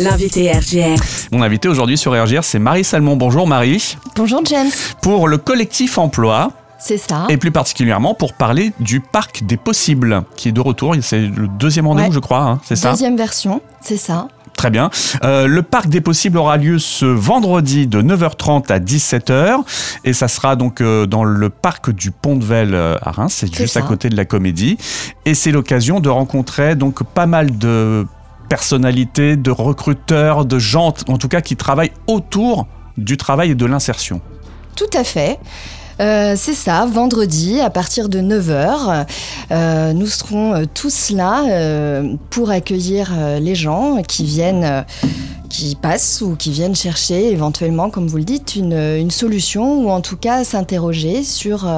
L'invité RGR. Mon invité aujourd'hui sur RGR, c'est Marie Salmon. Bonjour Marie. Bonjour James. Pour le collectif emploi. C'est ça. Et plus particulièrement pour parler du parc des possibles, qui est de retour. C'est le deuxième rendez-vous, Ouais. je crois, hein, c'est ça Deuxième version, c'est ça. Très bien. Euh, le parc des possibles aura lieu ce vendredi de 9h30 à 17h et ça sera donc euh, dans le parc du Pont de Velle euh, à Reims, c'est juste à côté de la Comédie et c'est l'occasion de rencontrer donc pas mal de personnalités, de recruteurs, de gens en tout cas qui travaillent autour du travail et de l'insertion. Tout à fait. Euh, c'est ça, vendredi à partir de 9h, euh, nous serons euh, tous là euh, pour accueillir les gens qui viennent, qui passent ou qui viennent chercher éventuellement, comme vous le dites, une, une solution ou en tout cas s'interroger sur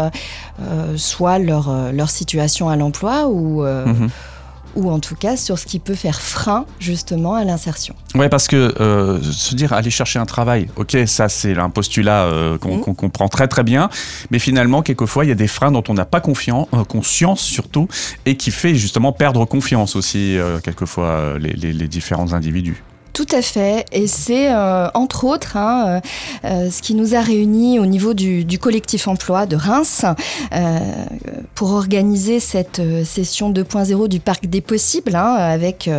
soit leur, leur situation à l'emploi ou, Mhm. Ou en tout cas sur ce qui peut faire frein justement à l'insertion. Ouais, parce que euh, se dire aller chercher un travail, ok, ça c'est un postulat euh, qu'on Mhm. qu'on comprend très très bien, mais finalement quelquefois il y a des freins dont on n'a pas confiance, euh, conscience surtout, et qui fait justement perdre confiance aussi quelquefois les, les- les différents individus. Tout à fait, et c'est euh, entre autres hein, euh, euh, ce qui nous a réunis au niveau du, du collectif emploi de Reims euh, pour organiser cette session 2.0 du Parc des Possibles hein, avec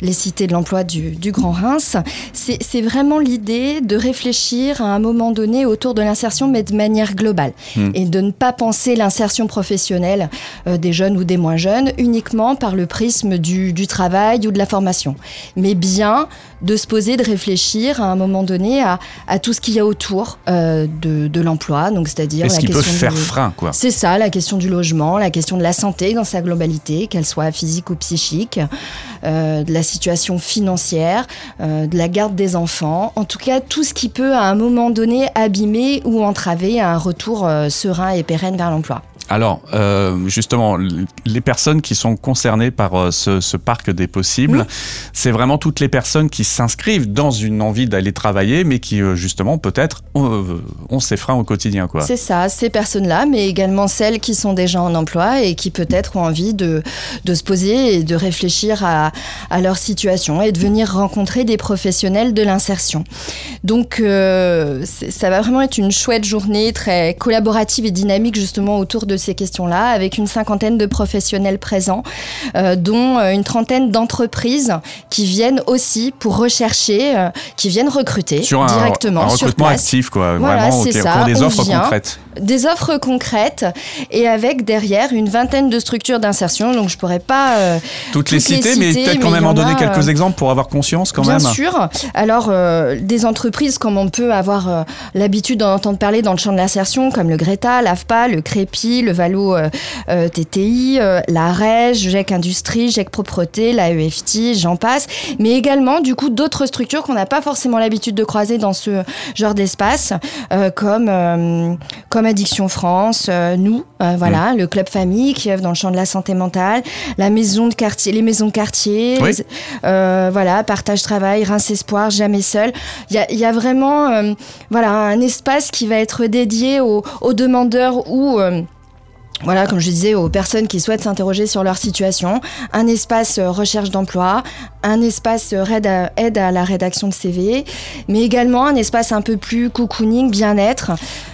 les cités de l'emploi du, du Grand Reims. C'est vraiment l'idée de réfléchir à un moment donné autour de l'insertion, mais de manière globale, Hmm. et de ne pas penser l'insertion professionnelle des jeunes ou des moins jeunes uniquement par le prisme du, du travail ou de la formation, mais bien de se poser, de réfléchir à un moment donné à, à tout ce qu'il y a autour euh, de, de l'emploi, donc c'est-à-dire Et la qui peut question faire du- frein, quoi. c'est ça, la question du logement, la question de la santé dans sa globalité, qu'elle soit physique ou psychique, euh, de la situation financière, euh, de la garde des enfants, en tout cas tout ce qui peut à un moment donné abîmer ou entraver un retour euh, serein et pérenne vers l'emploi. Alors, euh, justement, les personnes qui sont concernées par euh, ce, ce parc des possibles, c'est vraiment toutes les personnes qui s'inscrivent dans une envie d'aller travailler, mais qui euh, justement peut-être ont, ont ces freins au quotidien, quoi. C'est ça, ces personnes-là, mais également celles qui sont déjà en emploi et qui peut-être ont envie de, de se poser et de réfléchir à, à leur situation et de venir rencontrer des professionnels de l'insertion. Donc euh, ça va vraiment être une chouette journée très collaborative et dynamique justement autour de ces questions-là, avec une cinquantaine de professionnels présents, euh, dont euh, une trentaine d'entreprises qui viennent aussi pour rechercher, euh, qui viennent recruter Sur un, directement un recrutement actif, quoi. Voilà, vraiment, ça, ont des offres vient. concrètes. des offres concrètes et avec derrière une vingtaine de structures d'insertion. Donc je pourrais pas. euh, Toutes, les citer, mais peut-être quand même en donner a, quelques exemples pour avoir conscience quand bien même. sûr. Alors des entreprises comme on peut avoir l'habitude d'en entendre parler dans le champ de l'insertion, comme le Greta, l'AFPA, le Crépi, le Valo euh, euh, TTI, euh, la REG, GEC Industrie, GEC Propreté, la EFT, j'en passe. Mais également du coup d'autres structures qu'on n'a pas forcément l'habitude de croiser dans ce genre d'espace, comme comme Addiction France, nous, voilà, le club famille qui œuvre dans le champ de la santé mentale, la maison de quartier, les maisons de quartier, Oui. les- voilà, partage travail, Reims Espoir, jamais seul. Il y a, il y a vraiment, voilà, un espace qui va être dédié aux, aux demandeurs ou euh, voilà, comme je disais, aux personnes qui souhaitent s'interroger sur leur situation, un espace euh, recherche d'emploi, un espace euh, aide à, aide à la rédaction de CV, mais également un espace un peu plus cocooning, bien-être.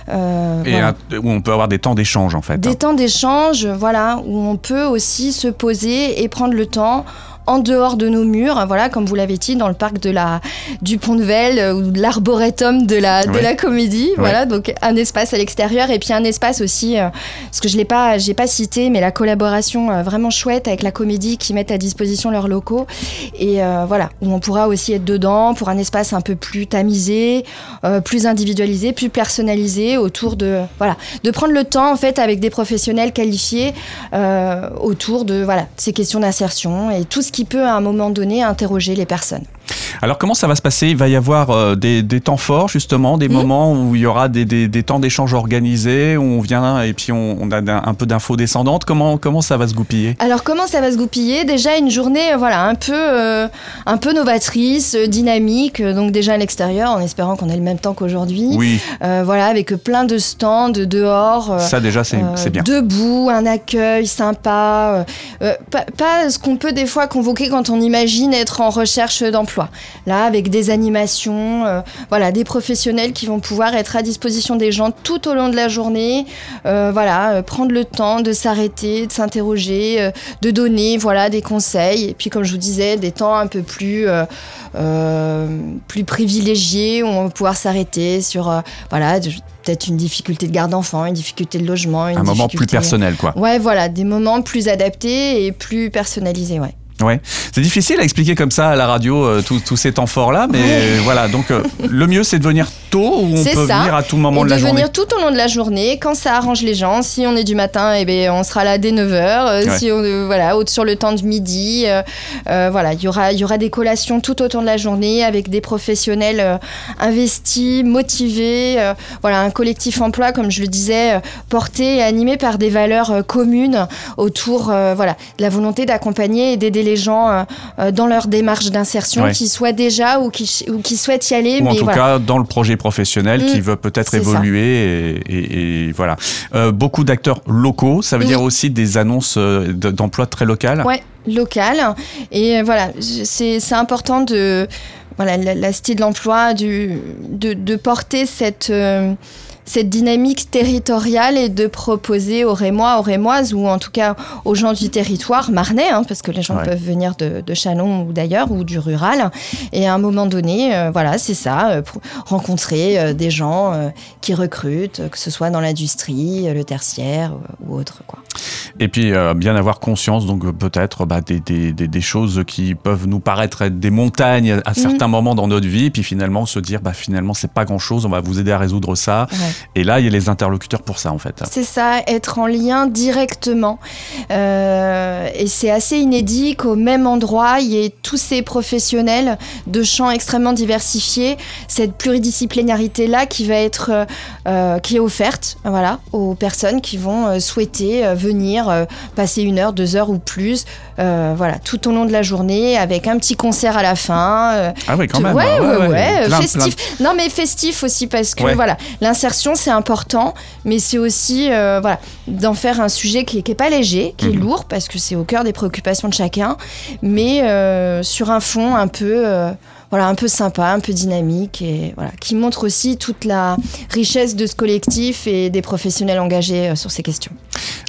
euh, Et voilà. un- où on peut avoir des temps d'échange, en fait. Des temps d'échange, voilà, où on peut aussi se poser et prendre le temps en dehors de nos murs, voilà, comme vous l'avez dit, dans le parc de la, du Pont de Velle euh, ou de l'arboretum de la, de Ouais. la comédie, voilà, donc un espace à l'extérieur et puis un espace aussi, euh, parce que je l'ai pas, j'ai pas cité, mais la collaboration euh, vraiment chouette avec la comédie qui mettent à disposition leurs locaux et euh, voilà, où on pourra aussi être dedans pour un espace un peu plus tamisé, plus individualisé, plus personnalisé autour de, voilà, de prendre le temps en fait avec des professionnels qualifiés autour de voilà ces questions d'insertion et tout ce qui peut à un moment donné interroger les personnes. Alors comment ça va se passer? Il va y avoir euh, des, des temps forts justement, des Mhm. moments où il y aura des, des- des temps d'échange organisés, où on vient et puis on, on a un peu d'infos descendantes? Comment, comment ça va se goupiller? Alors comment ça va se goupiller? Déjà une journée euh, voilà un peu euh, un peu novatrice, dynamique, donc déjà à l'extérieur en espérant qu'on ait le même temps qu'aujourd'hui. Oui, Euh, voilà avec plein de stands dehors. ça déjà c'est bien. Debout, un accueil sympa, pas, pas ce qu'on peut des fois convoquer quand on imagine être en recherche d'emploi. Là avec des animations, voilà, des professionnels qui vont pouvoir être à disposition des gens tout au long de la journée, voilà, prendre le temps de s'arrêter, de s'interroger, de donner, voilà, des conseils. Et puis comme je vous disais, des temps un peu plus plus privilégiés où on va pouvoir s'arrêter sur voilà peut-être une difficulté de garde d'enfant, une difficulté de logement. un moment plus personnel, quoi. Ouais, voilà, des moments plus adaptés et plus personnalisés, ouais. Ouais, c'est difficile à expliquer comme ça à la radio euh, tous ces temps forts là, mais voilà. Donc euh, le mieux c'est de venir tôt ou on peut venir à tout moment de la journée. venir tout au long de la journée quand ça arrange les gens. Si on est du matin, et eh bien, on sera là dès 9h. Euh, si on voilà, sur le temps de midi, voilà, il y aura il y aura des collations tout au de la journée avec des professionnels investis, motivés. voilà, un collectif emploi comme je le disais, porté et animé par des valeurs communes autour voilà, de la volonté d'accompagner et d'aider les gens euh, euh, dans leur démarche d'insertion, qui soient déjà ou qui, ou qui souhaitent y aller. Ou en tout cas dans le projet professionnel qui mm. veut peut-être évoluer. Et, voilà. Euh, beaucoup d'acteurs locaux, ça veut dire aussi des annonces d'emploi très locales? Ouais, locales. Et voilà, c'est important de. Voilà, la, style de l'emploi, de, de porter cette cette dynamique territoriale et de proposer aux Rémois, aux Rémoises ou en tout cas aux gens du territoire marnais, hein, parce que les gens peuvent venir de, de Chalon ou d'ailleurs ou du rural. Et à un moment donné, euh, voilà, c'est ça, euh, rencontrer euh, des gens qui recrutent, que ce soit dans l'industrie, le tertiaire ou autre. Quoi. Et puis bien avoir conscience, donc peut-être bah, des, des, des, choses qui peuvent nous paraître être des montagnes à certains mmh. moments dans notre vie, puis finalement se dire, bah, finalement, c'est pas grand-chose, on va vous aider à résoudre ça. Et là, il y a les interlocuteurs pour ça, en fait. C'est ça, être en lien directement. Euh, et c'est assez inédit qu'au même endroit, il y ait tous ces professionnels de champs extrêmement diversifiés, cette pluridisciplinarité-là qui va être, euh, euh, qui est offerte, voilà, aux personnes qui vont souhaiter venir passer une heure, deux heures ou plus, voilà, tout au long de la journée, avec un petit concert à la fin. ah oui, quand même. Ouais, ouais, ouais, festif. Non, mais festif aussi parce que voilà, l'insertion c'est important, mais c'est aussi euh, voilà, d'en faire un sujet qui n'est pas léger, qui est mhm. lourd, parce que c'est au cœur des préoccupations de chacun, mais euh, sur un fond un peu... Euh, voilà, un peu sympa, un peu dynamique et voilà, qui montre aussi toute la richesse de ce collectif et des professionnels engagés sur ces questions.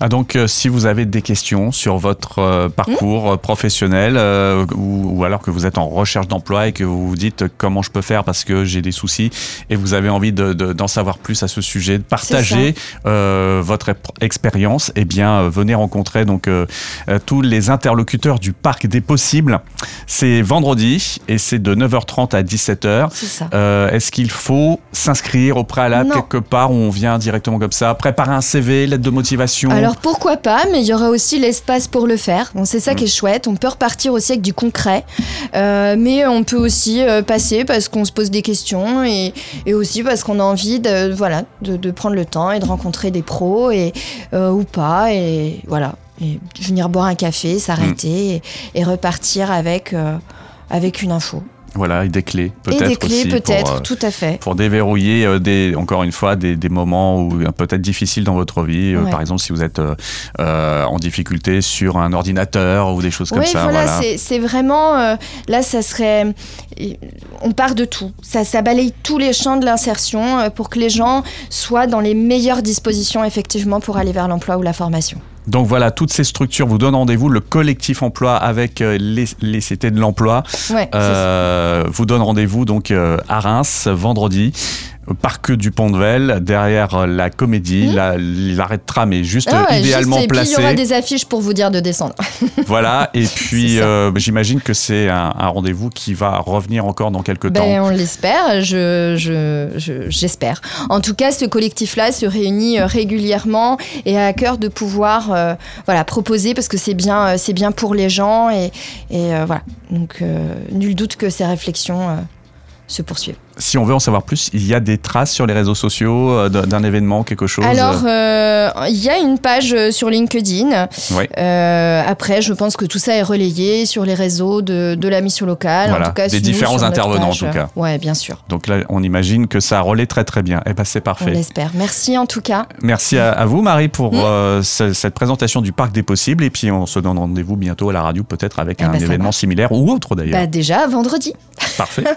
Ah donc, euh, si vous avez des questions sur votre euh, parcours mmh. professionnel euh, ou, alors que vous êtes en recherche d'emploi et que vous vous dites comment je peux faire parce que j'ai des soucis et vous avez envie d'en de, savoir plus à ce sujet, de partager votre expérience, eh bien, venez rencontrer donc tous les interlocuteurs du Parc des Possibles. C'est vendredi et c'est de 9h30 à 17h. Est-ce qu'il faut s'inscrire au préalable quelque part où on vient directement comme ça, préparer un CV, lettre de motivation? Alors pourquoi pas, mais il y aura aussi l'espace pour le faire. Bon, c'est ça qui est chouette. On peut repartir aussi avec du concret, euh, mais on peut aussi euh, passer parce qu'on se pose des questions et, aussi parce qu'on a envie de, voilà, de, prendre le temps et de rencontrer des pros et, euh, ou pas. Et voilà. Et venir boire un café, s'arrêter mm. et, repartir avec, avec une info. Voilà, et des clés peut-être. Et des clés peut-être, euh, tout à fait. Pour déverrouiller, euh, des, encore une fois, des, des moments où euh, peut-être difficiles dans votre vie. par exemple, si vous êtes en difficulté sur un ordinateur ou des choses comme ça. Voilà, voilà. c'est vraiment. là, ça serait. On part de tout. Ça, ça balaye tous les champs de l'insertion pour que les gens soient dans les meilleures dispositions, effectivement, pour aller vers l'emploi ou la formation. Donc voilà, toutes ces structures vous donnent rendez-vous. Le collectif emploi avec euh, les, les CT de l'emploi euh, vous donne rendez-vous donc euh, à Reims vendredi parc du Pont-de-Vel, derrière euh, la comédie. Mmh. L'arrêt de tram est juste ah idéalement placé. Et puis il y aura des affiches pour vous dire de descendre. voilà, et puis euh, j'imagine que c'est un, rendez-vous qui va revenir encore dans quelques ben, temps. On l'espère, j'espère. Je, en tout cas, ce collectif-là se réunit euh, régulièrement et a à cœur de pouvoir voilà, proposer parce que c'est bien, c'est bien pour les gens et, et voilà. Donc, nul doute que ces réflexions se poursuivent. Si on veut en savoir plus, il y a des traces sur les réseaux sociaux euh, d'un événement, quelque chose Alors, euh, il y a une page euh, sur LinkedIn. Oui. Euh, après, je pense que tout ça est relayé sur les réseaux de, de la mission locale. Voilà, en tout cas, des différents intervenants, en tout cas. Ouais, bien sûr. Donc là, on imagine que ça relaie très très bien. Eh ben, c'est On parfait. l'espère. Merci en tout cas. Merci à, à vous, Marie, pour Mm. euh, ce- cette présentation du Parc des Possibles. Et puis, on se donne rendez-vous bientôt à la radio, peut-être avec Eh un ben, ça événement similaire ou autre d'ailleurs. Bah, déjà, vendredi. Parfait.